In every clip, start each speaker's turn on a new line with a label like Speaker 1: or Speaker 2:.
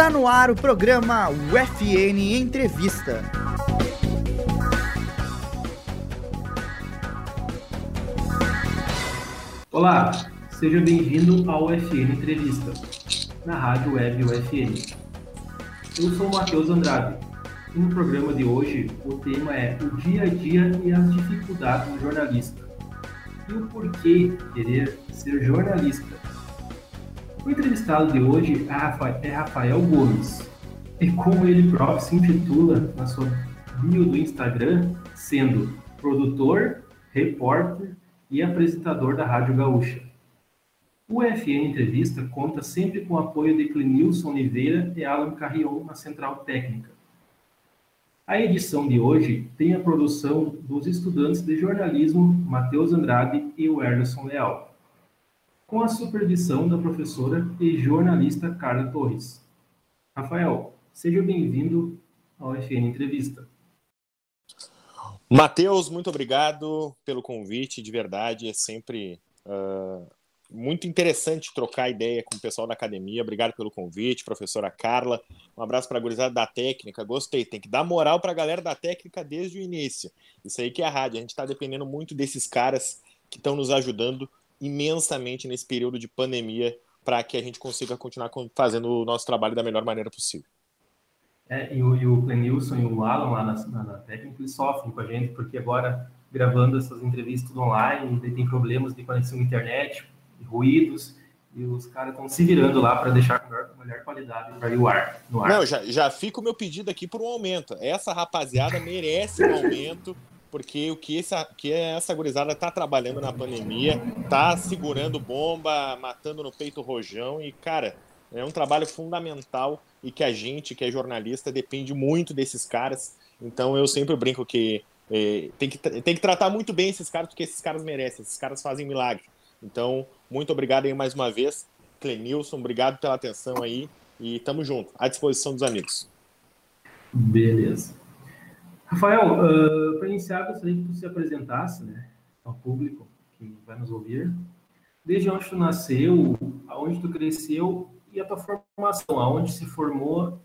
Speaker 1: Está no ar o programa UFN Entrevista.
Speaker 2: Olá, seja bem-vindo ao UFN Entrevista, na rádio web UFN. Eu sou Matheus Andrade e no programa de hoje o tema é o dia a dia e as dificuldades do jornalista e o porquê querer ser jornalista. O entrevistado de hoje é, é Rafael Gomes, e como ele próprio se intitula na sua bio do Instagram, sendo produtor, repórter e apresentador da Rádio Gaúcha. O FN Entrevista conta sempre com o apoio de Clenilson Oliveira e Alan Carrion na Central Técnica. A edição de hoje tem a produção dos estudantes de jornalismo Matheus Andrade e Wernerson Leal com a supervisão da professora e jornalista Carla Torres. Rafael, seja bem-vindo ao FN Entrevista.
Speaker 3: Matheus, muito obrigado pelo convite, de verdade, é sempre uh, muito interessante trocar ideia com o pessoal da academia. Obrigado pelo convite, professora Carla. Um abraço para a gurizada da técnica. Gostei, tem que dar moral para a galera da técnica desde o início. Isso aí que é a rádio. A gente está dependendo muito desses caras que estão nos ajudando imensamente nesse período de pandemia para que a gente consiga continuar fazendo o nosso trabalho da melhor maneira possível.
Speaker 2: É, e o, e o Clenilson e o Alan lá na, na, na, técnica, eles sofrem com a gente, porque agora, gravando essas entrevistas online, tem problemas de conexão à internet, ruídos, e os caras estão se virando lá para deixar com melhor, melhor qualidade para o ar, no ar.
Speaker 3: Não, já, já fica o meu pedido aqui por um aumento. Essa rapaziada merece um aumento porque o que essa, que essa gurizada tá trabalhando na pandemia, tá segurando bomba, matando no peito rojão e, cara, é um trabalho fundamental e que a gente, que é jornalista, depende muito desses caras. Então eu sempre brinco que é, tem, que tem que tratar muito bem esses caras, porque esses caras merecem, esses caras fazem milagre. Então, muito obrigado aí mais uma vez. Clenilson, obrigado pela atenção aí e tamo junto, à disposição dos amigos.
Speaker 2: Beleza. Rafael, uh, para iniciar, gostaria que se apresentasse né, ao público que vai nos ouvir. Desde onde tu nasceu, aonde tu cresceu e a tua formação, aonde se formou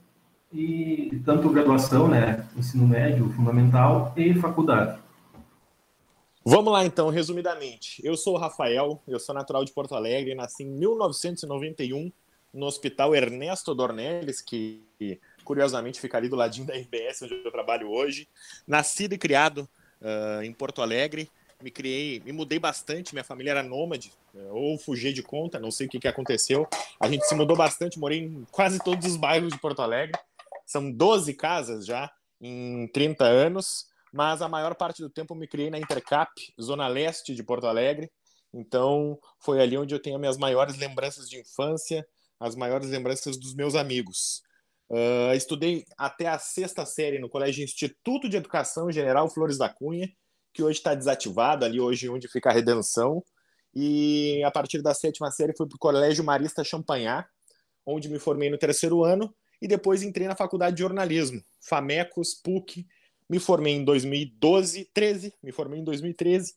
Speaker 2: e tanto graduação, né, ensino médio, fundamental e faculdade.
Speaker 3: Vamos lá então, resumidamente. Eu sou o Rafael, eu sou natural de Porto Alegre, nasci em 1991 no Hospital Ernesto Dornelles, que curiosamente fica ali do ladinho da RBS, onde eu trabalho hoje. Nascido e criado uh, em Porto Alegre, me criei, me mudei bastante, minha família era nômade, uh, ou fugi de conta, não sei o que, que aconteceu. A gente se mudou bastante, morei em quase todos os bairros de Porto Alegre. São 12 casas já em 30 anos, mas a maior parte do tempo me criei na Intercap, zona leste de Porto Alegre. Então, foi ali onde eu tenho as minhas maiores lembranças de infância, as maiores lembranças dos meus amigos. Uh, estudei até a sexta série no Colégio Instituto de Educação General Flores da Cunha, que hoje está desativado, ali hoje onde fica a Redenção. E a partir da sétima série fui para o Colégio Marista Champagnat, onde me formei no terceiro ano, e depois entrei na Faculdade de Jornalismo, FAMECOS, PUC. Me formei em 2012, 13, me formei em 2013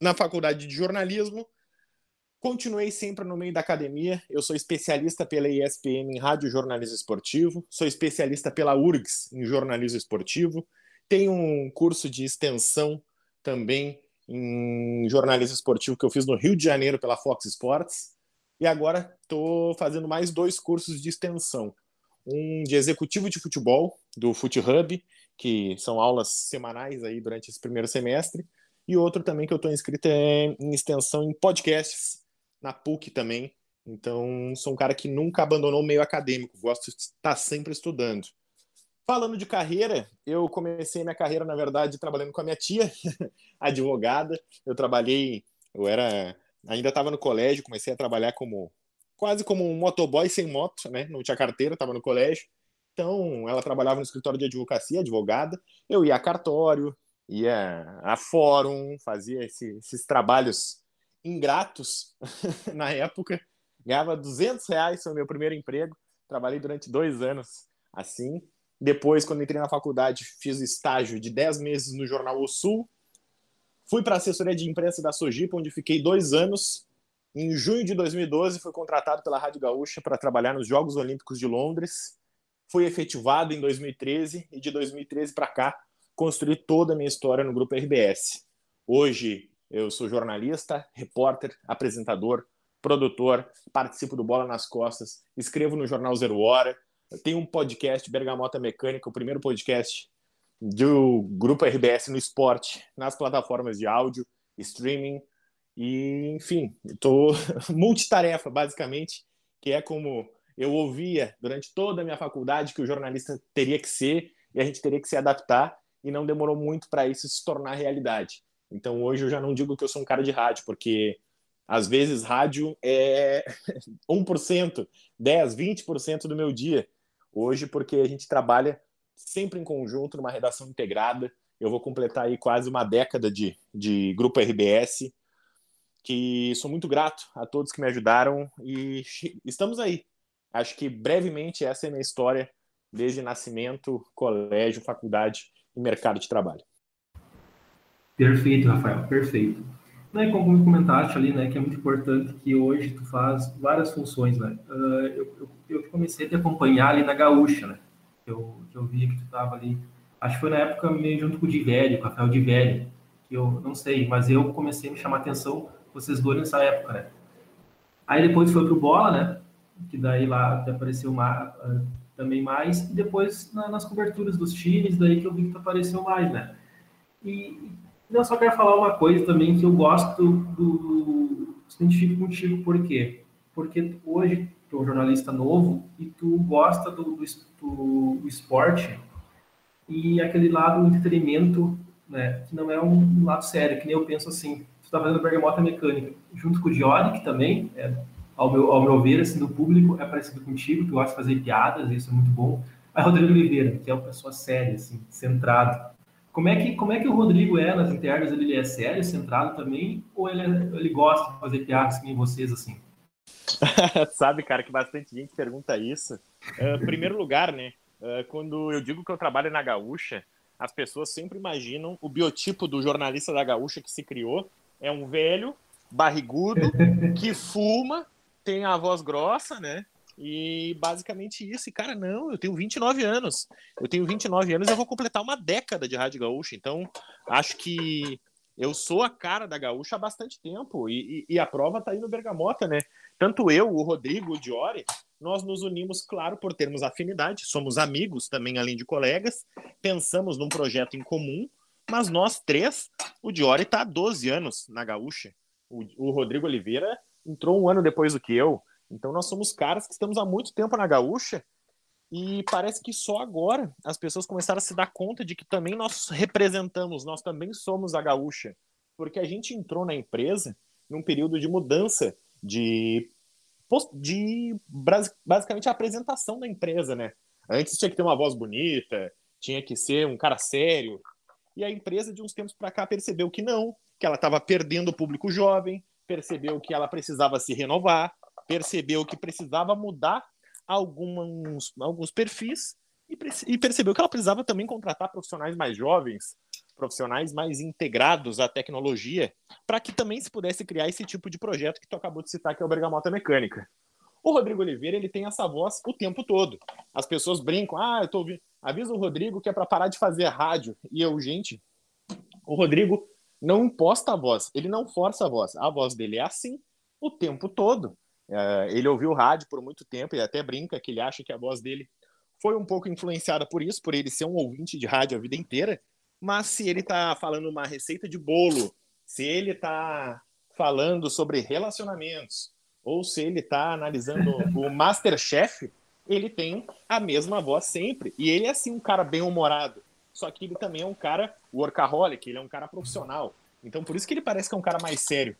Speaker 3: na Faculdade de Jornalismo Continuei sempre no meio da academia. Eu sou especialista pela ESPM em rádio jornalismo esportivo, sou especialista pela URGS em jornalismo esportivo, tenho um curso de extensão também em jornalismo esportivo que eu fiz no Rio de Janeiro pela Fox Sports. E agora estou fazendo mais dois cursos de extensão. Um de executivo de futebol, do Fute Hub, que são aulas semanais aí durante esse primeiro semestre, e outro também que eu estou inscrito é em extensão em podcasts, na PUC também. Então, sou um cara que nunca abandonou o meio acadêmico, gosto de estar sempre estudando. Falando de carreira, eu comecei minha carreira, na verdade, trabalhando com a minha tia, advogada. Eu trabalhei, eu era, ainda estava no colégio, comecei a trabalhar como quase como um motoboy sem moto, né? Não tinha carteira, estava no colégio. Então, ela trabalhava no escritório de advocacia, advogada. Eu ia a cartório, ia a fórum, fazia esse, esses trabalhos ingratos na época. Ganhava 200 reais, foi o meu primeiro emprego. Trabalhei durante dois anos assim. Depois, quando entrei na faculdade, fiz estágio de 10 meses no jornal O Sul. Fui para a assessoria de imprensa da Sojipa, onde fiquei dois anos. Em junho de 2012, fui contratado pela Rádio Gaúcha para trabalhar nos Jogos Olímpicos de Londres. foi efetivado em 2013 e de 2013 para cá construí toda a minha história no grupo RBS. Hoje eu sou jornalista, repórter, apresentador, produtor, participo do Bola nas Costas, escrevo no jornal Zero Hora, tenho um podcast Bergamota Mecânica, o primeiro podcast do grupo RBS no esporte, nas plataformas de áudio, streaming e, enfim, estou multitarefa, basicamente, que é como eu ouvia durante toda a minha faculdade que o jornalista teria que ser e a gente teria que se adaptar e não demorou muito para isso se tornar realidade. Então hoje eu já não digo que eu sou um cara de rádio, porque às vezes rádio é 1%, 10, 20% do meu dia. Hoje porque a gente trabalha sempre em conjunto, numa redação integrada. Eu vou completar aí quase uma década de, de grupo RBS, que sou muito grato a todos que me ajudaram e estamos aí. Acho que brevemente essa é a minha história desde nascimento, colégio, faculdade e mercado de trabalho.
Speaker 2: Perfeito, Rafael, perfeito. Né, como me comentaste ali, né, que é muito importante que hoje tu faz várias funções, né? Uh, eu, eu, eu, comecei a te acompanhar ali na Gaúcha, né? Eu, eu vi que tu estava ali, acho que foi na época meio junto com o Divelli, com o Rafael Divelli, que eu não sei, mas eu comecei a me chamar a atenção vocês dois nessa época, né? Aí depois foi pro Bola, né? Que daí lá apareceu uma, uh, também mais, e depois na, nas coberturas dos times, daí que eu vi que tu apareceu mais, né? E eu só quero falar uma coisa também que eu gosto do. Se identifico contigo, por quê? Porque hoje tu é um jornalista novo e tu gosta do, do, do, esporte e aquele lado do entretenimento, né? Que não é um lado sério, que nem eu penso assim. Tu tá fazendo bergamota mecânica, junto com o Diori, que também, é, ao, meu, ao meu ver, assim, do público, é parecido contigo, tu gosta de fazer piadas, isso é muito bom. Aí Rodrigo Oliveira, que é uma pessoa séria, assim, centrado. Como é que, como é que o Rodrigo é nas internas? Ele é sério, centrado também? Ou ele, é, ele gosta de fazer piadas que nem vocês, assim?
Speaker 3: Sabe, cara, que bastante gente pergunta isso. Uh, primeiro lugar, né? Uh, quando eu digo que eu trabalho na Gaúcha, as pessoas sempre imaginam o biotipo do jornalista da Gaúcha que se criou. É um velho, barrigudo, que fuma, tem a voz grossa, né? E basicamente isso. E, cara, não, eu tenho 29 anos. Eu tenho 29 anos e eu vou completar uma década de Rádio Gaúcha. Então, acho que eu sou a cara da Gaúcha há bastante tempo. E, e, e a prova tá aí no Bergamota, né? Tanto eu, o Rodrigo, o Diori, nós nos unimos, claro, por termos afinidade. Somos amigos também, além de colegas. Pensamos num projeto em comum. Mas nós três, o Diori tá há 12 anos na Gaúcha. O, o Rodrigo Oliveira entrou um ano depois do que eu. Então nós somos caras que estamos há muito tempo na gaúcha e parece que só agora as pessoas começaram a se dar conta de que também nós representamos, nós também somos a gaúcha, porque a gente entrou na empresa num período de mudança de de basicamente a apresentação da empresa, né? Antes tinha que ter uma voz bonita, tinha que ser um cara sério. E a empresa de uns tempos para cá percebeu que não, que ela estava perdendo o público jovem, percebeu que ela precisava se renovar, percebeu que precisava mudar alguns, alguns perfis e, e percebeu que ela precisava também contratar profissionais mais jovens, profissionais mais integrados à tecnologia, para que também se pudesse criar esse tipo de projeto que tu acabou de citar, que é o Bergamota Mecânica. O Rodrigo Oliveira ele tem essa voz o tempo todo. As pessoas brincam, ah, eu tô ouvindo. Avisa o Rodrigo que é para parar de fazer rádio. E eu, gente, o Rodrigo não imposta a voz, ele não força a voz. A voz dele é assim o tempo todo. Uh, ele ouviu rádio por muito tempo e até brinca que ele acha que a voz dele foi um pouco influenciada por isso, por ele ser um ouvinte de rádio a vida inteira. Mas se ele está falando uma receita de bolo, se ele está falando sobre relacionamentos, ou se ele está analisando o Masterchef, ele tem a mesma voz sempre. E ele é assim um cara bem humorado. Só que ele também é um cara workaholic, ele é um cara profissional. Então por isso que ele parece que é um cara mais sério.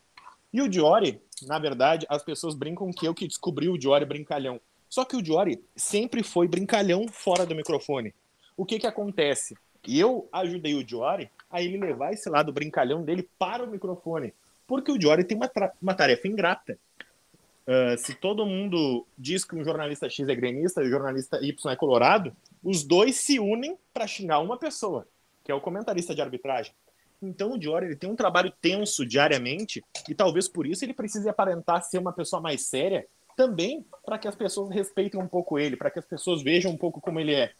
Speaker 3: E o Diori, na verdade, as pessoas brincam que eu que descobri o Diori brincalhão. Só que o Diori sempre foi brincalhão fora do microfone. O que que acontece? Eu ajudei o Diori a ele levar esse lado brincalhão dele para o microfone. Porque o Diori tem uma, uma tarefa ingrata. Uh, se todo mundo diz que um jornalista X é gremista e o jornalista Y é colorado, os dois se unem para xingar uma pessoa, que é o comentarista de arbitragem. Então o Dior ele tem um trabalho tenso diariamente e talvez por isso ele precise aparentar ser uma pessoa mais séria, também para que as pessoas respeitem um pouco ele, para que as pessoas vejam um pouco como ele é.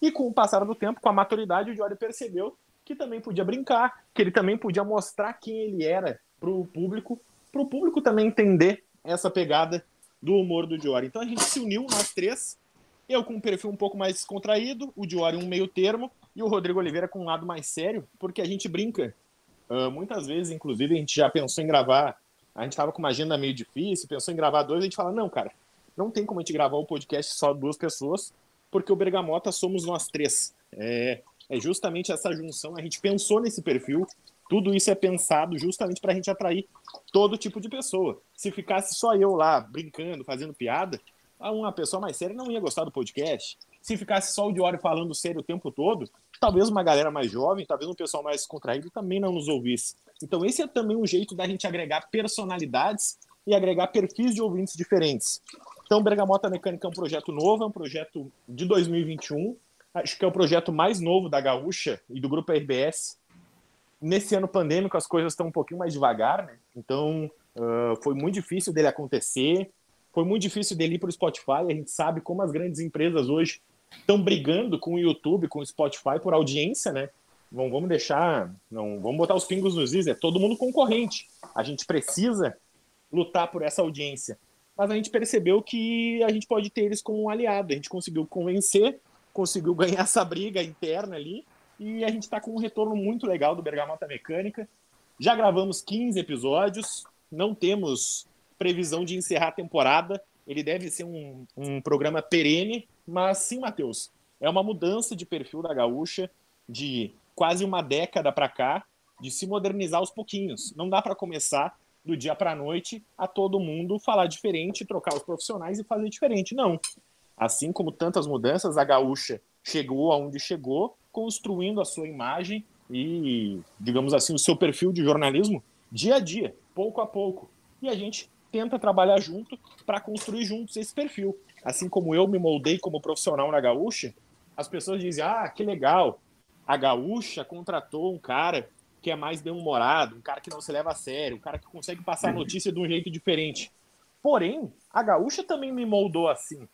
Speaker 3: E com o passar do tempo, com a maturidade, o Diori percebeu que também podia brincar, que ele também podia mostrar quem ele era para o público, para o público também entender essa pegada do humor do Diori. Então a gente se uniu, nós três, eu com um perfil um pouco mais descontraído, o Diori um meio termo, e o Rodrigo Oliveira com um lado mais sério, porque a gente brinca. Uh, muitas vezes, inclusive, a gente já pensou em gravar, a gente estava com uma agenda meio difícil, pensou em gravar dois, a gente fala, não, cara, não tem como a gente gravar o um podcast só duas pessoas, porque o Bergamota somos nós três. É, é justamente essa junção, a gente pensou nesse perfil, tudo isso é pensado justamente para a gente atrair todo tipo de pessoa. Se ficasse só eu lá brincando, fazendo piada, uma pessoa mais séria não ia gostar do podcast. Se ficasse só o Diório falando sério o tempo todo, talvez uma galera mais jovem, talvez um pessoal mais contraído também não nos ouvisse. Então esse é também um jeito da gente agregar personalidades e agregar perfis de ouvintes diferentes. Então Bergamota Mecânica é um projeto novo, é um projeto de 2021, acho que é o projeto mais novo da Gaúcha e do grupo RBS. Nesse ano pandêmico as coisas estão um pouquinho mais devagar, né? Então uh, foi muito difícil dele acontecer, foi muito difícil dele ir para o Spotify. A gente sabe como as grandes empresas hoje estão brigando com o YouTube, com o Spotify por audiência, né? Vamos deixar, não vamos botar os pingos nos is, é todo mundo concorrente. A gente precisa lutar por essa audiência. Mas a gente percebeu que a gente pode ter eles como um aliado. A gente conseguiu convencer, conseguiu ganhar essa briga interna ali, e a gente está com um retorno muito legal do Bergamota Mecânica. Já gravamos 15 episódios, não temos previsão de encerrar a temporada. Ele deve ser um, um programa perene, mas sim, Matheus, é uma mudança de perfil da Gaúcha de quase uma década para cá, de se modernizar aos pouquinhos. Não dá para começar do dia para a noite a todo mundo falar diferente, trocar os profissionais e fazer diferente. Não. Assim como tantas mudanças, a Gaúcha chegou aonde chegou, construindo a sua imagem e, digamos assim, o seu perfil de jornalismo dia a dia, pouco a pouco. E a gente tenta trabalhar junto para construir juntos esse perfil. Assim como eu me moldei como profissional na Gaúcha, as pessoas dizem: ah, que legal, a Gaúcha contratou um cara que é mais bem-humorado, um cara que não se leva a sério, um cara que consegue passar a notícia de um jeito diferente. Porém, a Gaúcha também me moldou assim.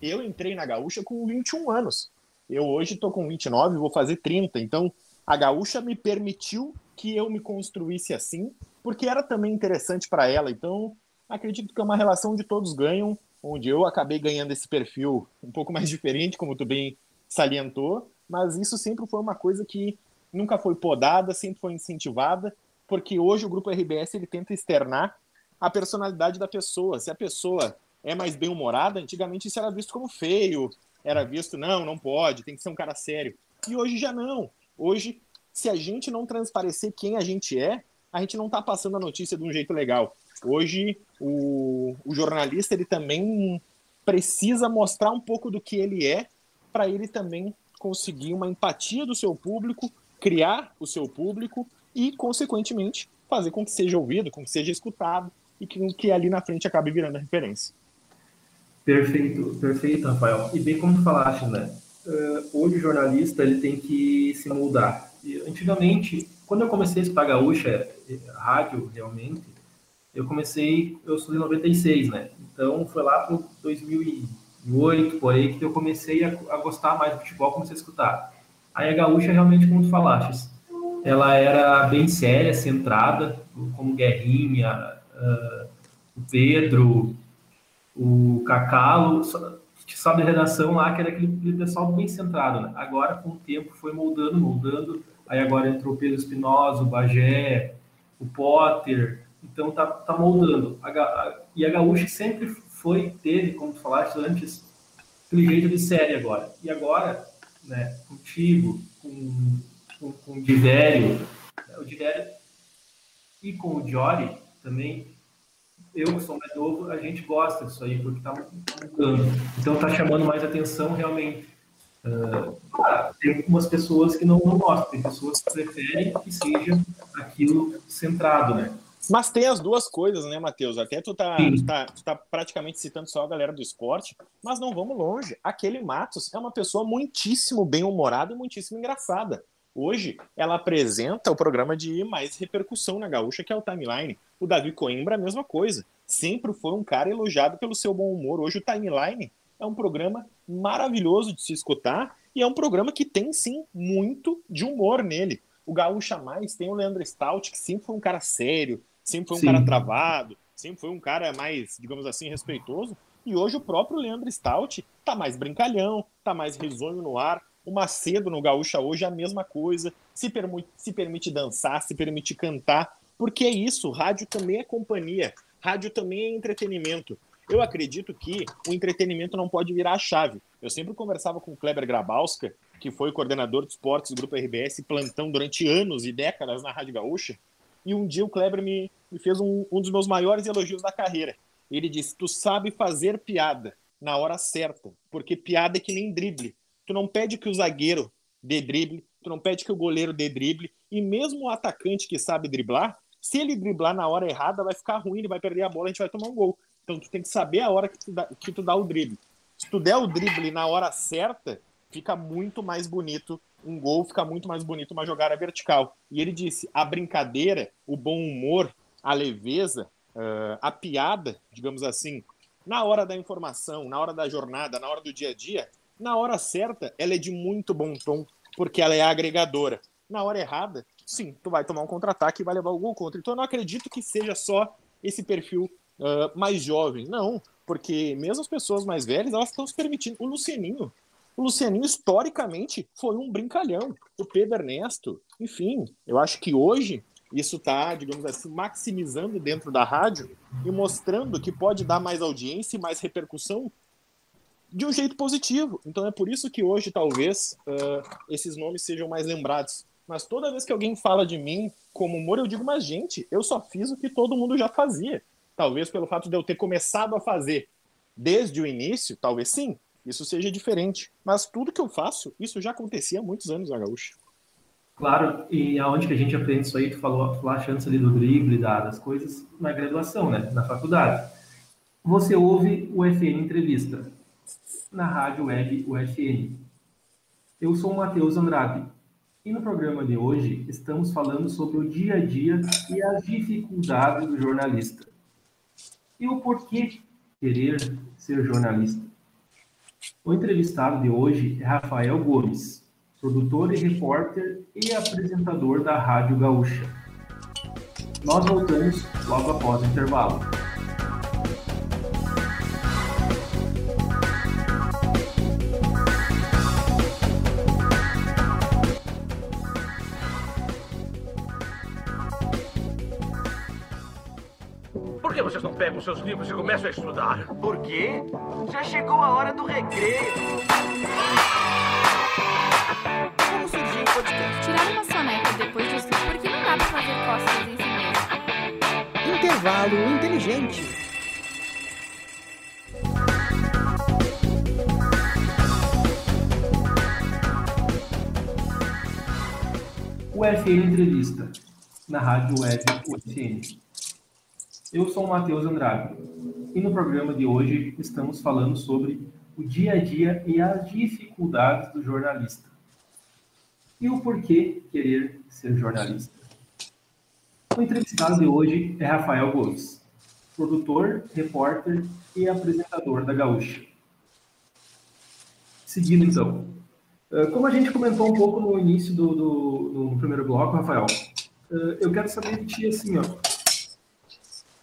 Speaker 3: Eu entrei na Gaúcha com 21 anos. Eu hoje estou com 29, vou fazer 30. Então, a Gaúcha me permitiu que eu me construísse assim porque era também interessante para ela. Então, acredito que é uma relação de todos ganham, onde eu acabei ganhando esse perfil um pouco mais diferente, como tu bem salientou, mas isso sempre foi uma coisa que nunca foi podada, sempre foi incentivada, porque hoje o grupo RBS ele tenta externar a personalidade da pessoa. Se a pessoa é mais bem-humorada, antigamente isso era visto como feio, era visto, não, não pode, tem que ser um cara sério. E hoje já não. Hoje, se a gente não transparecer quem a gente é, a gente não está passando a notícia de um jeito legal. Hoje, o, o jornalista ele também precisa mostrar um pouco do que ele é para ele também conseguir uma empatia do seu público, criar o seu público e, consequentemente, fazer com que seja ouvido, com que seja escutado e que, que ali na frente acabe virando referência.
Speaker 2: Perfeito, perfeito, Rafael. E bem como tu falaste, né? Uh, hoje o jornalista ele tem que se moldar. E, antigamente quando eu comecei a escutar gaúcha, rádio, realmente, eu comecei, eu sou de 96, né? Então, foi lá para 2008, por aí, que eu comecei a, a, gostar mais do futebol, comecei a escutar. Aí a gaúcha, realmente, como tu falaste, ela era bem séria, centrada, como Guerrinha, uh, o Pedro, o Cacalo, sabe de redação lá, que era aquele pessoal bem centrado, né? Agora, com o tempo, foi moldando, moldando, aí agora entrou Pedro Espinosa, o Bagé, o Potter, então tá, tá moldando. A, a, e a Gaúcha sempre foi, teve, como tu falaste antes, aquele jeito de série agora. E agora, né, contigo, com, com, com o Divério, né, o Divério e com o Jory também, eu que sou mais novo, a gente gosta disso aí, porque tá mudando. Então tá chamando mais atenção realmente. Uh, tem algumas pessoas que não, não gostam, tem pessoas que preferem que seja aquilo centrado, né?
Speaker 3: Mas tem as duas coisas, né, Matheus? Até tu tá, tu tá, tu tá, praticamente citando só a galera do esporte, mas não vamos longe. Aquele Matos é uma pessoa muitíssimo bem-humorada e muitíssimo engraçada. Hoje, ela apresenta o programa de mais repercussão na Gaúcha, que é o Timeline. O Davi Coimbra, a mesma coisa. sempre foi um cara elogiado pelo seu bom humor. Hoje o Timeline é um programa maravilhoso de se escutar e é um programa que tem sim muito de humor nele. O Gaúcha Mais tem o Leandro Stout, que sempre foi um cara sério, sempre foi um sim. cara travado, sempre foi um cara mais, digamos assim, respeitoso. E hoje o próprio Leandro Stout tá mais brincalhão, tá mais risonho no ar. O Macedo no Gaúcha hoje é a mesma coisa, se permite, se permite dançar, se permite cantar, porque é isso, rádio também é companhia, rádio também é entretenimento. Eu acredito que o entretenimento não pode virar a chave. Eu sempre conversava com o Kleber Grabowska, que foi coordenador de esportes do Grupo RBS, plantão durante anos e décadas na Rádio Gaúcha, e um dia o Kleber me, me fez um, um dos meus maiores elogios da carreira. Ele disse: Tu sabe fazer piada na hora certa, porque piada é que nem drible. Tu não pede que o zagueiro dê drible, tu não pede que o goleiro dê drible, e mesmo o atacante que sabe driblar, se ele driblar na hora errada, vai ficar ruim, ele vai perder a bola, a gente vai tomar um gol. Então tu tem que saber a hora que tu dá, que tu dá o drible. Se tu der o drible na hora certa, fica muito mais bonito um gol, fica muito mais bonito uma jogada vertical. E ele disse: a brincadeira, o bom humor, a leveza, uh, a piada, digamos assim, na hora da informação, na hora da jornada, na hora do dia a dia, na hora certa, ela é de muito bom tom, porque ela é agregadora. Na hora errada, sim, tu vai tomar um contra-ataque e vai levar o gol contra. Então eu não acredito que seja só esse perfil uh, mais jovem. Não, porque mesmo as pessoas mais velhas, elas estão se permitindo. O Lucianinho, o Lucianinho, historicamente, foi um brincalhão. O Pedro Ernesto, enfim, eu acho que hoje isso está, digamos assim, maximizando dentro da rádio e mostrando que pode dar mais audiência e mais repercussão de um jeito positivo. Então é por isso que hoje, talvez, uh, esses nomes sejam mais lembrados. Mas toda vez que alguém fala de mim como humor, eu digo, mas gente, eu só fiz o que todo mundo já fazia. Talvez pelo fato de eu ter começado a fazer desde o início, talvez sim, isso seja diferente. Mas tudo que eu faço, isso já acontecia há muitos anos na Gaúcha.
Speaker 2: Claro, e aonde que a gente aprende isso aí? Tu falou, falou a chance ali do drible, das coisas na graduação, né? Na faculdade. Você ouve o FN Entrevista na rádio web UFN. Eu sou o Matheus Andrade e no programa de hoje estamos falando sobre o dia a dia e as dificuldades do jornalista. E o porquê querer ser jornalista. O entrevistado de hoje é Rafael Gomes, produtor e repórter e apresentador da Rádio Gaúcha. Nós voltamos logo após o intervalo.
Speaker 4: Pegam seus livros e começam a estudar?
Speaker 5: Por quê? Já chegou a hora do recreio.
Speaker 6: Como surgiu o podcast?
Speaker 7: Tirar uma soneca depois do estudo, porque não dá pra fazer costas em si mesmo.
Speaker 1: Intervalo inteligente.
Speaker 2: O FN Entrevista, na rádio web UFN. Eu sou o Matheus Andrade e no programa de hoje estamos falando sobre o dia a dia e as dificuldades do jornalista. E o porquê querer ser jornalista. O entrevistado de hoje é Rafael Gomes, produtor, repórter e apresentador da Gaúcha. Seguindo então. Eh, como a gente comentou um pouco no início do, do no primeiro bloco, Rafael, eh, eu quero saber de ti assim, ó,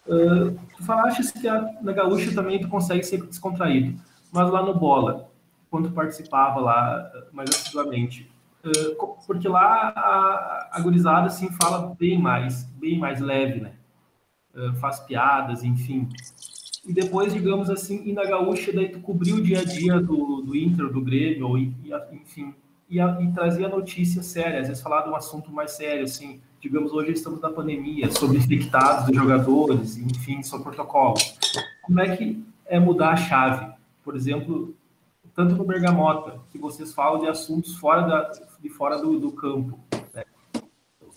Speaker 2: Uh, tu falaste que a, na gaúcha também tu consegue ser descontraído, mas lá no bola, quando participava lá mais assiduamente, uh, porque lá a, a gurizada assim fala bem mais, bem mais leve, né? Uh, faz piadas, enfim. E depois, digamos assim, e na gaúcha daí tu cobriu o dia a dia do, do Inter, do Grêmio, e, enfim, e, a, e trazia notícias sérias, às vezes falar de um assunto mais sério, assim, digamos, hoje estamos na pandemia, sobre infectados dos jogadores, enfim, sobre protocolo. Como é que é mudar a chave? Por exemplo, tanto no Bergamota, que vocês falam de assuntos fora da, de fora do, do campo. Né?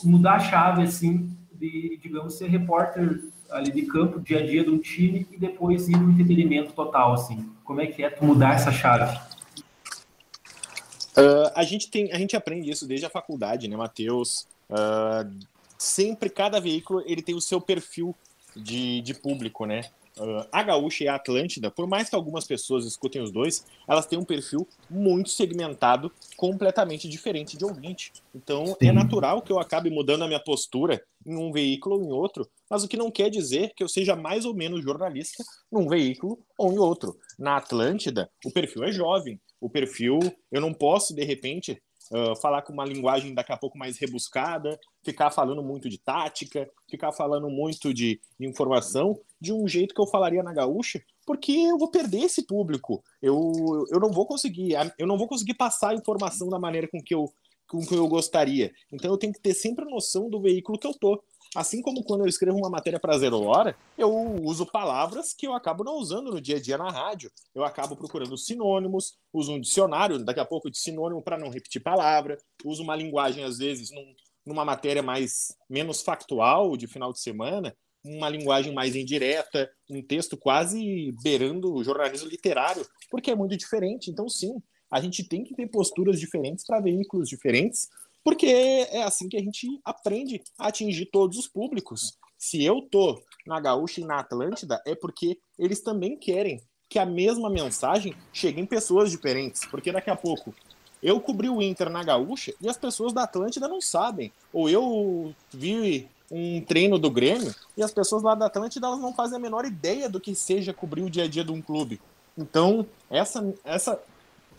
Speaker 2: Mudar a chave, assim, de, digamos, ser repórter ali de campo, dia a dia de um time, e depois ir no entretenimento total, assim. Como é que é mudar essa chave?
Speaker 3: Uh, a gente tem, a gente aprende isso desde a faculdade, né, Matheus? Uh, sempre cada veículo ele tem o seu perfil de, de público, né? Uh, a Gaúcha e a Atlântida, por mais que algumas pessoas escutem os dois, elas têm um perfil muito segmentado, completamente diferente de ouvinte. Então Sim. é natural que eu acabe mudando a minha postura em um veículo ou em outro, mas o que não quer dizer que eu seja mais ou menos jornalista num veículo ou em outro. Na Atlântida, o perfil é jovem, o perfil, eu não posso, de repente, uh, falar com uma linguagem daqui a pouco mais rebuscada, ficar falando muito de tática, ficar falando muito de informação, de um jeito que eu falaria na gaúcha, porque eu vou perder esse público. Eu, eu não vou conseguir, eu não vou conseguir passar a informação da maneira com que eu com que eu gostaria. Então eu tenho que ter sempre noção do veículo que eu tô. Assim como quando eu escrevo uma matéria para Zero Hora, eu uso palavras que eu acabo não usando no dia a dia na rádio. Eu acabo procurando sinônimos, uso um dicionário, daqui a pouco de sinônimo para não repetir palavra, uso uma linguagem, às vezes, num, numa matéria mais menos factual de final de semana, uma linguagem mais indireta, um texto quase beirando o jornalismo literário, porque é muito diferente. Então, sim, a gente tem que ter posturas diferentes para veículos diferentes, porque é assim que a gente aprende a atingir todos os públicos. Se eu tô na Gaúcha e na Atlântida, é porque eles também querem que a mesma mensagem chegue em pessoas diferentes, porque daqui a pouco eu cobri o Inter na Gaúcha e as pessoas da Atlântida não sabem, ou eu vi um treino do Grêmio e as pessoas lá da Atlântida elas não fazem a menor ideia do que seja cobrir o dia a dia de um clube. Então, essa, essa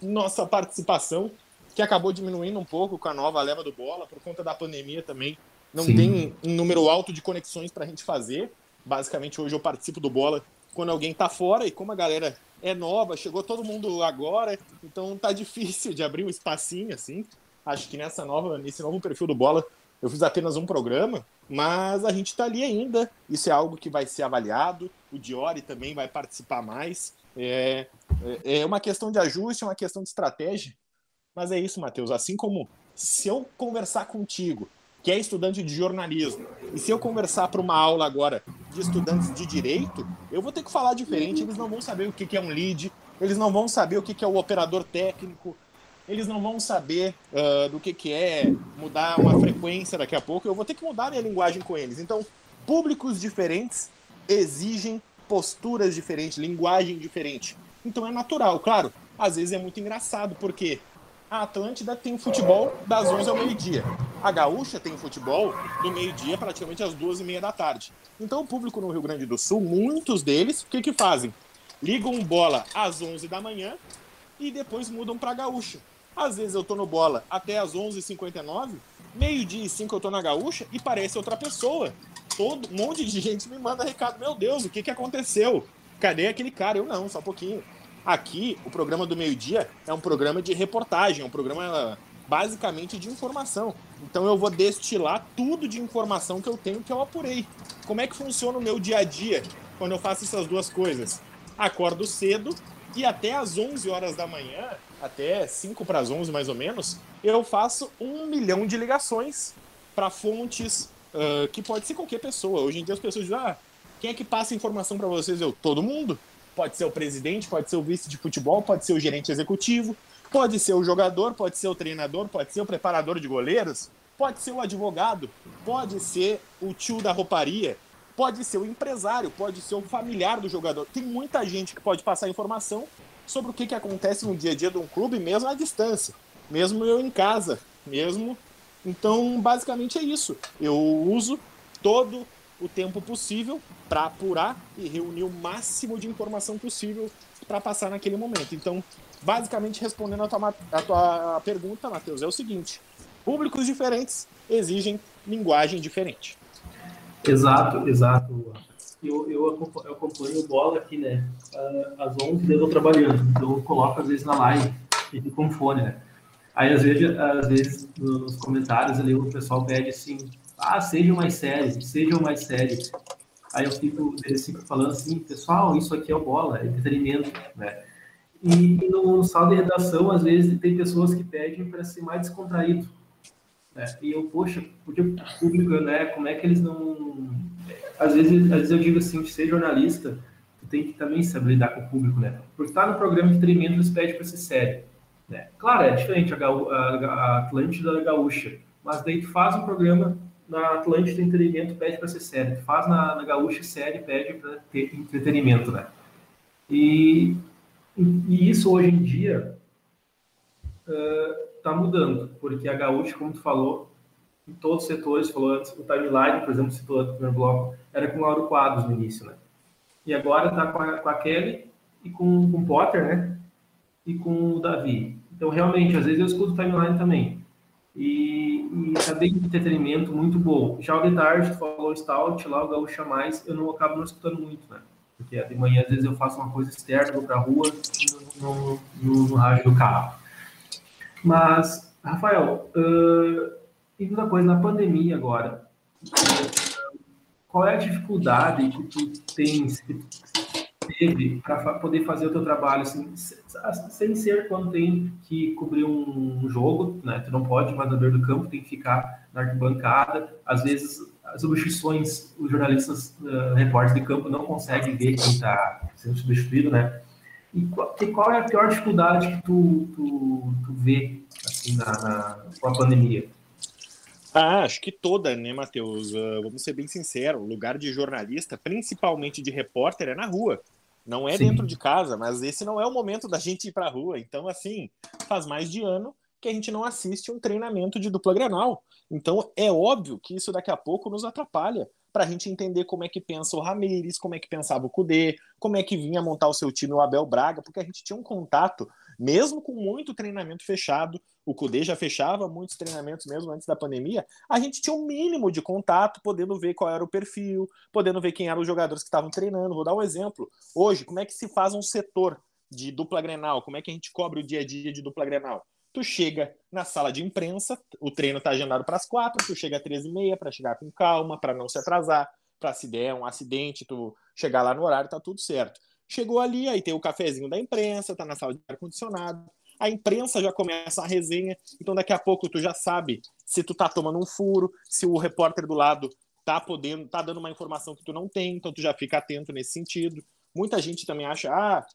Speaker 3: nossa participação que acabou diminuindo um pouco com a nova leva do bola, por conta da pandemia também. Não Sim. tem um número alto de conexões para a gente fazer. Basicamente, hoje eu participo do bola quando alguém está fora, e como a galera é nova, chegou todo mundo agora, então tá difícil de abrir um espacinho assim. Acho que nessa nova, nesse novo perfil do bola, eu fiz apenas um programa, mas a gente está ali ainda. Isso é algo que vai ser avaliado. O Diori também vai participar mais. É, é, é uma questão de ajuste, é uma questão de estratégia. Mas é isso, Matheus. Assim como se eu conversar contigo, que é estudante de jornalismo, e se eu conversar para uma aula agora de estudantes de direito, eu vou ter que falar diferente. Eles não vão saber o que é um lead, eles não vão saber o que é o operador técnico, eles não vão saber uh, do que, que é mudar uma frequência daqui a pouco. Eu vou ter que mudar minha linguagem com eles. Então, públicos diferentes exigem posturas diferentes, linguagem diferente. Então é natural, claro. Às vezes é muito engraçado, porque a Atlântida tem futebol das 11 ao meio-dia. A Gaúcha tem futebol do meio-dia praticamente às duas e meia da tarde. Então o público no Rio Grande do Sul, muitos deles, o que que fazem? Ligam bola às 11 da manhã e depois mudam para Gaúcha. Às vezes eu tô no bola até às 11h59, meio-dia e 5 eu tô na Gaúcha e parece outra pessoa. Todo um monte de gente me manda recado, meu Deus, o que que aconteceu? Cadê aquele cara? Eu não, só um pouquinho. Aqui, o programa do meio-dia é um programa de reportagem, é um programa basicamente de informação. Então eu vou destilar tudo de informação que eu tenho que eu apurei. Como é que funciona o meu dia a dia quando eu faço essas duas coisas? Acordo cedo e até às 11 horas da manhã, até 5 para as 11 mais ou menos, eu faço um milhão de ligações para fontes uh, que pode ser qualquer pessoa. Hoje em dia as pessoas dizem, ah, quem é que passa informação para vocês? Eu, todo mundo. Pode ser o presidente, pode ser o vice de futebol, pode ser o gerente executivo, pode ser o jogador, pode ser o treinador, pode ser o preparador de goleiros, pode ser o advogado, pode ser o tio da rouparia, pode ser o empresário, pode ser o familiar do jogador. Tem muita gente que pode passar informação sobre o que, que acontece no dia a dia de um clube, mesmo à distância, mesmo eu em casa, mesmo. Então, basicamente é isso. Eu uso todo o tempo possível para apurar e reunir o máximo de informação possível para passar naquele momento. Então, basicamente, respondendo a tua, a tua pergunta, Matheus, é o seguinte: públicos diferentes exigem linguagem diferente.
Speaker 2: Exato, exato. Eu, eu, acompanho, o bola aqui, né? Às 11 eu estou trabalhando, eu coloco às vezes na live e com fone, né? Aí às vezes, às vezes nos comentários ali o pessoal pede assim, ah, sejam mais sérios, sejam mais sérios. Aí eu fico, eles ficam falando assim, pessoal, isso aqui é o bola, é entretenimento, né? E, no, no saldo de redação, às vezes, tem pessoas que pedem para ser mais descontraído. Né? E eu, poxa, porque o público, né, como é que eles não... Às vezes, às vezes eu digo assim, ser jornalista, tu tem que também saber lidar com o público, né? Porque tá no programa de treinamento, eles pedem para ser sério. Né? Claro, é diferente a, a, a Atlântida da Gaúcha, mas daí tu faz um programa na Atlântida entretenimento pede para ser sério. Faz na, na Gaúcha série pede para ter entretenimento, né? E, e isso hoje em dia está mudando, porque a Gaúcha, como tu falou, em todos os setores, falou antes, o timeline, por exemplo, citou no primeiro bloco, era com o Lauro Quadros no início, né? E agora está com, com a, Kelly e com, com o Potter, né? E com o Davi. Então, realmente, às vezes eu escuto o timeline também. E, e bem de entretenimento, muito bom. Já o de tarde, tu falou Stout, lá o Gaúcha Mais, eu não acabo não escutando muito, né? Porque de manhã, às vezes, eu faço uma coisa externa, vou pra rua, no, no, no rádio do carro. Mas, Rafael, uh, e outra coisa, na pandemia agora, qual é a dificuldade que tu tens, que teve para poder fazer o teu trabalho assim, sem ser quando tem que cobrir um jogo, né? Tu não pode na beira do campo, tem que ficar na arquibancada. Às vezes as substituições, os jornalistas, uh, repórteres de campo não conseguem ver quem está sendo substituído, né? E qual, e qual, é a pior dificuldade que tu, tu, tu vê assim, na, na, com a pandemia?
Speaker 3: Ah, acho que toda, né, Matheus? Uh, vamos ser bem sinceros, o lugar de jornalista, principalmente de repórter, é na rua. Não é Sim. dentro de casa, mas esse não é o momento da gente ir para a rua. Então, assim, faz mais de ano que a gente não assiste um treinamento de dupla granal. Então, é óbvio que isso daqui a pouco nos atrapalha para a gente entender como é que pensa o Ramires, como é que pensava o Cudê, como é que vinha montar o seu time o Abel Braga, porque a gente tinha um contato mesmo com muito treinamento fechado, o Cudê já fechava muitos treinamentos mesmo antes da pandemia, a gente tinha um mínimo de contato, podendo ver qual era o perfil, podendo ver quem eram os jogadores que estavam treinando. Vou dar um exemplo. Hoje, como é que se faz um setor de dupla Grenal? Como é que a gente cobre o dia a dia de dupla Grenal? Tu chega na sala de imprensa, o treino está agendado para as quatro, tu chega às três e meia para chegar com calma, para não se atrasar, para se der um acidente, tu chegar lá no horário, tá tudo certo. Chegou ali, aí tem o cafezinho da imprensa, tá na sala de ar-condicionado. A imprensa já começa a resenha, então daqui a pouco tu já sabe se tu tá tomando um furo, se o repórter do lado tá podendo, tá dando uma informação que tu não tem, então tu já fica atento nesse sentido. Muita gente também acha, ah,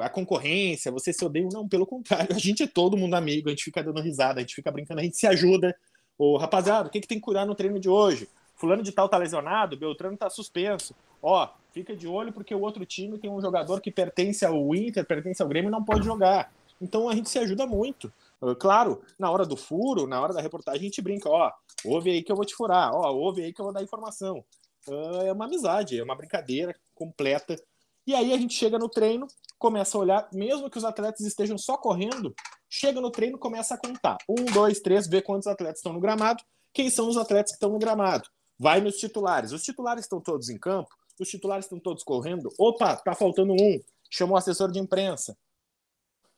Speaker 3: a concorrência, você se odeia. Não, pelo contrário, a gente é todo mundo amigo, a gente fica dando risada, a gente fica brincando, a gente se ajuda. Ô, rapaziada, o que, que tem que cuidar no treino de hoje? Fulano de tal tá lesionado, Beltrano tá suspenso. Ó, fica de olho porque o outro time tem um jogador que pertence ao Inter, pertence ao Grêmio e não pode jogar. Então a gente se ajuda muito. Claro, na hora do furo, na hora da reportagem, a gente brinca, ó, ouve aí que eu vou te furar, ó, ouve aí que eu vou dar informação. Ah, é uma amizade, é uma brincadeira completa. E aí a gente chega no treino, começa a olhar, mesmo que os atletas estejam só correndo, chega no treino, começa a contar. Um, dois, três, vê quantos atletas estão no gramado, quem são os atletas que estão no gramado. Vai nos titulares. Os titulares estão todos em campo, os titulares estão todos correndo. Opa, tá faltando um. Chamou o assessor de imprensa.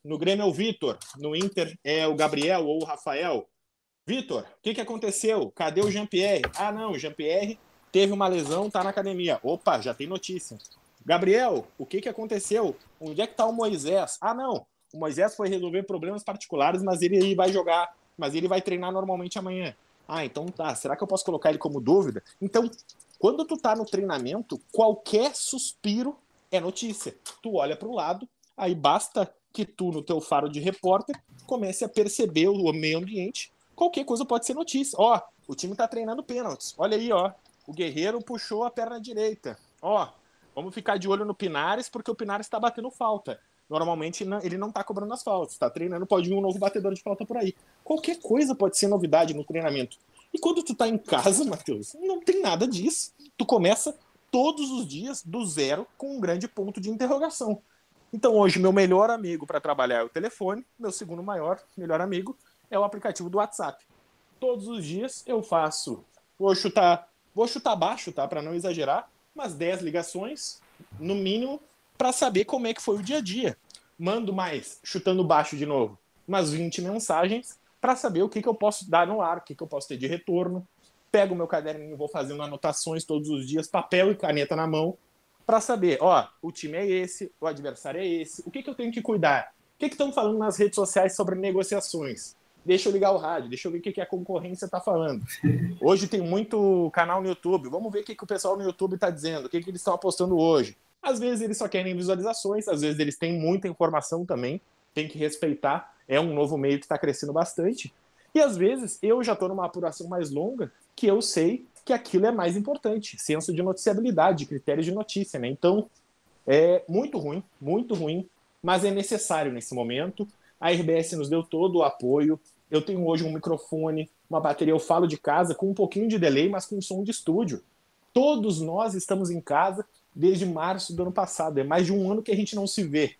Speaker 3: No Grêmio é o Vitor, no Inter é o Gabriel ou o Rafael. Vitor, o que, que aconteceu? Cadê o Jean-Pierre? Ah, não, o Jean-Pierre teve uma lesão, tá na academia. Opa, já tem notícia. Gabriel, o que, que aconteceu? Onde é que tá o Moisés? Ah, não, o Moisés foi resolver problemas particulares, mas ele vai jogar, mas ele vai treinar normalmente amanhã. Ah, então tá. Será que eu posso colocar ele como dúvida? Então, quando tu tá no treinamento, qualquer suspiro é notícia. Tu olha para o lado, aí basta que tu, no teu faro de repórter, comece a perceber o meio ambiente. Qualquer coisa pode ser notícia. Ó, o time tá treinando pênaltis. Olha aí, ó. O Guerreiro puxou a perna direita. Ó, vamos ficar de olho no Pinares, porque o Pinares está batendo falta. Normalmente ele não está cobrando as faltas, está treinando, pode vir um novo batedor de falta por aí. Qualquer coisa pode ser novidade no treinamento. E quando tu está em casa, Matheus, não tem nada disso. Tu começa todos os dias do zero com um grande ponto de interrogação. Então hoje meu melhor amigo para trabalhar é o telefone, meu segundo maior melhor amigo é o aplicativo do WhatsApp. Todos os dias eu faço, vou chutar, vou chutar baixo, tá, para não exagerar, umas 10 ligações no mínimo para saber como é que foi o dia a dia. Mando mais, chutando baixo de novo, umas 20 mensagens para saber o que, que eu posso dar no ar, o que, que eu posso ter de retorno. Pego meu caderninho, vou fazendo anotações todos os dias, papel e caneta na mão, para saber, ó, o time é esse, o adversário é esse, o que, que eu tenho que cuidar? O que estão falando nas redes sociais sobre negociações? Deixa eu ligar o rádio, deixa eu ver o que, que a concorrência está falando. Hoje tem muito canal no YouTube, vamos ver o que, que o pessoal no YouTube está dizendo, o que, que eles estão apostando hoje. Às vezes eles só querem visualizações, às vezes eles têm muita informação também, tem que respeitar. É um novo meio que está crescendo bastante. E às vezes eu já estou numa apuração mais longa que eu sei que aquilo é mais importante, senso de noticiabilidade, critérios de notícia, né? Então, é muito ruim, muito ruim, mas é necessário nesse momento. A RBS nos deu todo o apoio. Eu tenho hoje um microfone, uma bateria, eu falo de casa com um pouquinho de delay, mas com som de estúdio. Todos nós estamos em casa desde março do ano passado. É mais de um ano que a gente não se vê.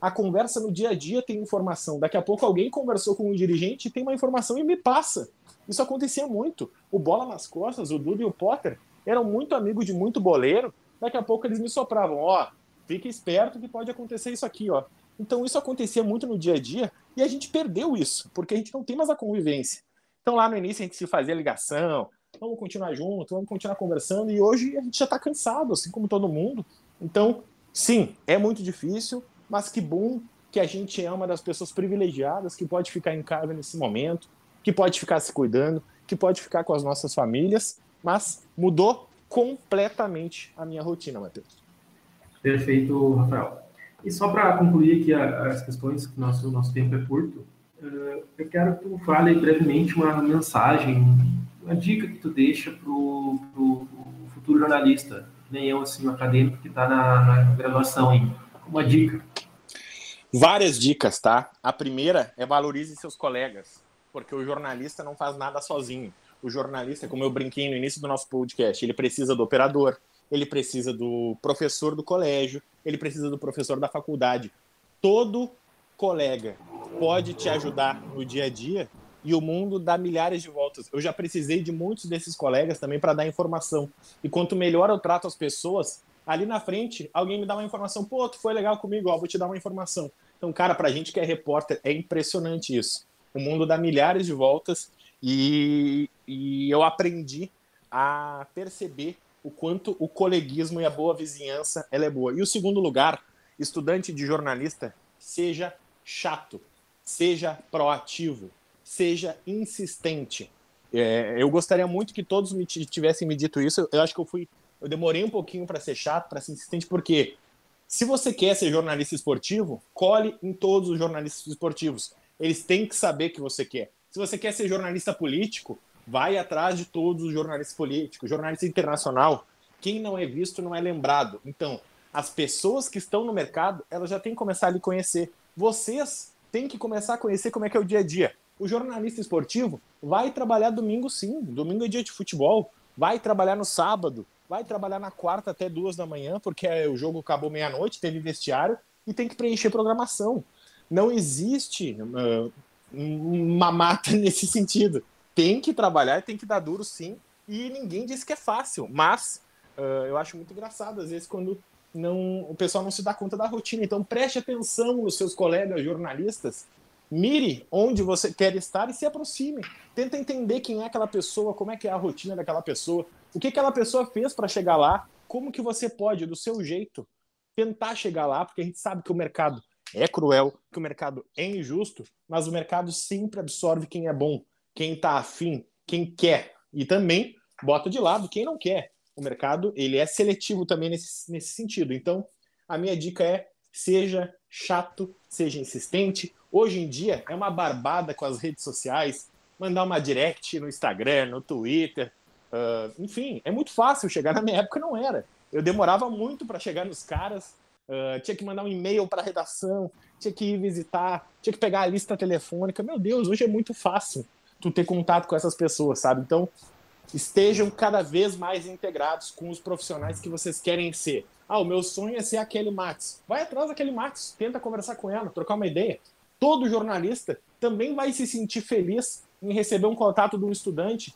Speaker 3: A conversa no dia a dia tem informação. Daqui a pouco alguém conversou com um dirigente e tem uma informação e me passa. Isso acontecia muito. O Bola nas Costas, o Dudu e o Potter eram muito amigos de muito boleiro. Daqui a pouco eles me sopravam, ó, fique esperto que pode acontecer isso aqui, ó. Então isso acontecia muito no dia a dia e a gente perdeu isso, porque a gente não tem mais a convivência. Então lá no início a gente se fazia ligação, vamos continuar junto, vamos continuar conversando e hoje a gente já está cansado, assim como todo mundo. Então, sim, é muito difícil, mas que bom que a gente é uma das pessoas privilegiadas que pode ficar em casa nesse momento, que pode ficar se cuidando, que pode ficar com as nossas famílias, mas mudou completamente a minha rotina, Matheus.
Speaker 2: Perfeito, Rafael. E só para concluir aqui as questões, que nosso, nosso tempo é curto, eh, eu quero que tu fale brevemente uma mensagem, uma dica que tu deixa para o futuro jornalista, nem eu, assim, um acadêmico que está na, na graduação ainda. Uma dica.
Speaker 3: Várias dicas, tá? A primeira é valorize seus colegas porque o jornalista não faz nada sozinho. O jornalista, como eu brinquei no início do nosso podcast, ele precisa do operador, ele precisa do professor do colégio, ele precisa do professor da faculdade. Todo colega pode te ajudar no dia a dia e o mundo dá milhares de voltas. Eu já precisei de muitos desses colegas também para dar informação. E quanto melhor eu trato as pessoas, ali na frente, alguém me dá uma informação, pô, tu foi legal comigo, ó, vou te dar uma informação. Então, cara, pra gente que é repórter, é impressionante isso. O mundo dá milhares de voltas e, e eu aprendi a perceber o quanto o coleguismo e a boa vizinhança ela é boa. E o segundo lugar, estudante de jornalista, seja chato, seja proativo, seja insistente. É, eu gostaria muito que todos me tivessem me dito isso. Eu, acho que eu fui, eu demorei um pouquinho para ser chato, para ser insistente, porque se você quer ser jornalista esportivo, cole em todos os jornalistas esportivos eles têm que saber que você quer. Se você quer ser jornalista político, vai atrás de todos os jornalistas políticos, jornalista internacional. Quem não é visto não é lembrado. Então, as pessoas que estão no mercado, elas já têm que começar a lhe conhecer. Vocês têm que começar a conhecer como é que é o dia a dia. O jornalista esportivo vai trabalhar domingo sim, domingo é dia de futebol, vai trabalhar no sábado, vai trabalhar na quarta até duas da manhã, porque o jogo acabou meia-noite, teve vestiário e tem que preencher programação não existe uh, uma mata nesse sentido. Tem que trabalhar, tem que dar duro sim, e ninguém disse que é fácil, mas uh, eu acho muito engraçado, às vezes, quando não, o pessoal não se dá conta da rotina. Então, preste atenção nos seus colegas jornalistas, mire onde você quer estar e se aproxime. Tenta entender quem é aquela pessoa, como é que é a rotina daquela pessoa, o que aquela pessoa fez para chegar lá, como que você pode, do seu jeito, tentar chegar lá, porque a gente sabe que o mercado é cruel, que o mercado é injusto, mas o mercado sempre absorve quem é bom, quem está afim, quem quer. E também bota de lado quem não quer. O mercado ele é seletivo também nesse, nesse sentido. Então, a minha dica é seja chato, seja insistente. Hoje em dia é uma barbada com as redes sociais, mandar uma direct no Instagram, no Twitter. Uh, enfim, é muito fácil chegar. Na minha época não era. Eu demorava muito para chegar nos caras Uh, tinha que mandar um e-mail para a redação, tinha que ir visitar, tinha que pegar a lista telefônica. Meu Deus, hoje é muito fácil tu ter contato com essas pessoas, sabe? Então, estejam cada vez mais integrados com os profissionais que vocês querem ser. Ah, o meu sonho é ser aquele Max. Vai atrás daquele Max, tenta conversar com ela, trocar uma ideia. Todo jornalista também vai se sentir feliz em receber um contato de um estudante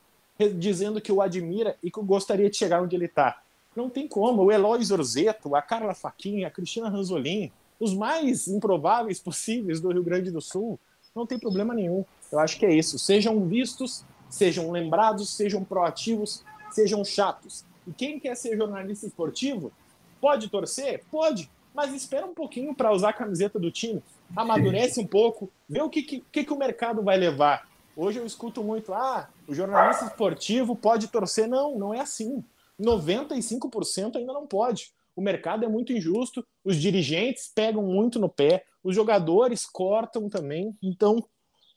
Speaker 3: dizendo que o admira e que gostaria de chegar onde ele está. Não tem como. O Eloy Zorzeto, a Carla Faquinha, a Cristina Ranzolin, os mais improváveis possíveis do Rio Grande do Sul, não tem problema nenhum. Eu acho que é isso. Sejam vistos, sejam lembrados, sejam proativos, sejam chatos. E quem quer ser jornalista esportivo, pode torcer? Pode, mas espera um pouquinho para usar a camiseta do time. Amadurece um pouco, vê o que, que, que o mercado vai levar. Hoje eu escuto muito, ah, o jornalista esportivo pode torcer. Não, não é assim. 95% ainda não pode. O mercado é muito injusto, os dirigentes pegam muito no pé, os jogadores cortam também. Então,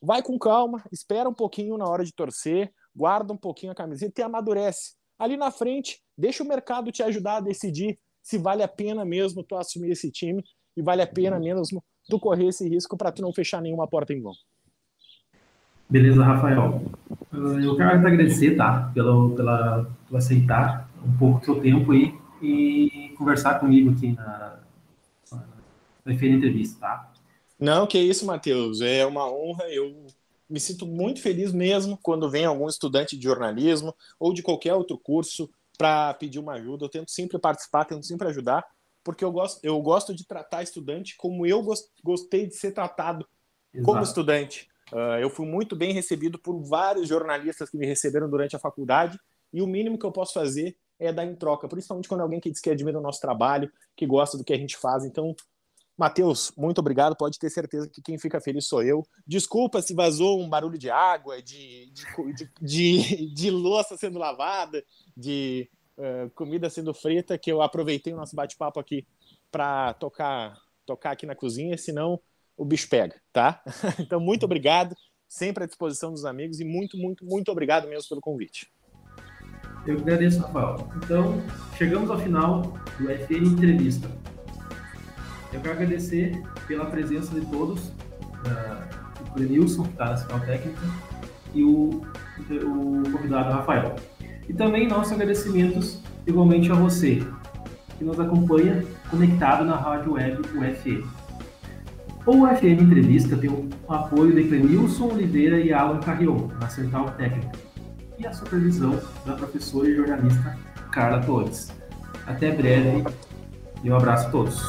Speaker 3: vai com calma, espera um pouquinho na hora de torcer, guarda um pouquinho a camiseta e amadurece. Ali na frente, deixa o mercado te ajudar a decidir se vale a pena mesmo tu assumir esse time e vale a pena mesmo tu correr esse risco para tu não fechar nenhuma porta em vão.
Speaker 2: Beleza, Rafael. Eu quero te agradecer, tá? Pelo, pela, por aceitar um pouco do seu tempo aí e conversar comigo aqui na, na entrevista, tá?
Speaker 3: Não, que isso, Matheus. É uma honra. Eu me sinto muito feliz mesmo quando vem algum estudante de jornalismo ou de qualquer outro curso para pedir uma ajuda. Eu tento sempre participar, tento sempre ajudar, porque eu gosto, eu gosto de tratar estudante como eu gostei de ser tratado Exato. como estudante. Uh, eu fui muito bem recebido por vários jornalistas que me receberam durante a faculdade e o mínimo que eu posso fazer é dar em troca, principalmente quando é alguém que diz que admira o nosso trabalho, que gosta do que a gente faz. Então, Matheus, muito obrigado. Pode ter certeza que quem fica feliz sou eu. Desculpa se vazou um barulho de água, de, de, de, de, louça sendo lavada, de uh, comida sendo frita, que eu aproveitei o nosso bate-papo aqui para tocar, tocar aqui na cozinha, senão o bicho pega, tá? Então, muito obrigado. Sempre à disposição dos amigos e muito, muito, muito obrigado mesmo pelo convite.
Speaker 2: Eu agradeço, Rafael. Então, chegamos ao final do FN Entrevista. Eu quero agradecer pela presença de todos, uh, o Clenilson, que está na Central Técnica, e o, o convidado Rafael. E também nossos agradecimentos igualmente a você, que nos acompanha conectado na rádio web UFM. O UFM Entrevista tem o apoio de Clenilson Oliveira e Alan Carrion, na Central Técnica, e a supervisão da professora e jornalista Carla Torres. Até breve e um abraço a todos.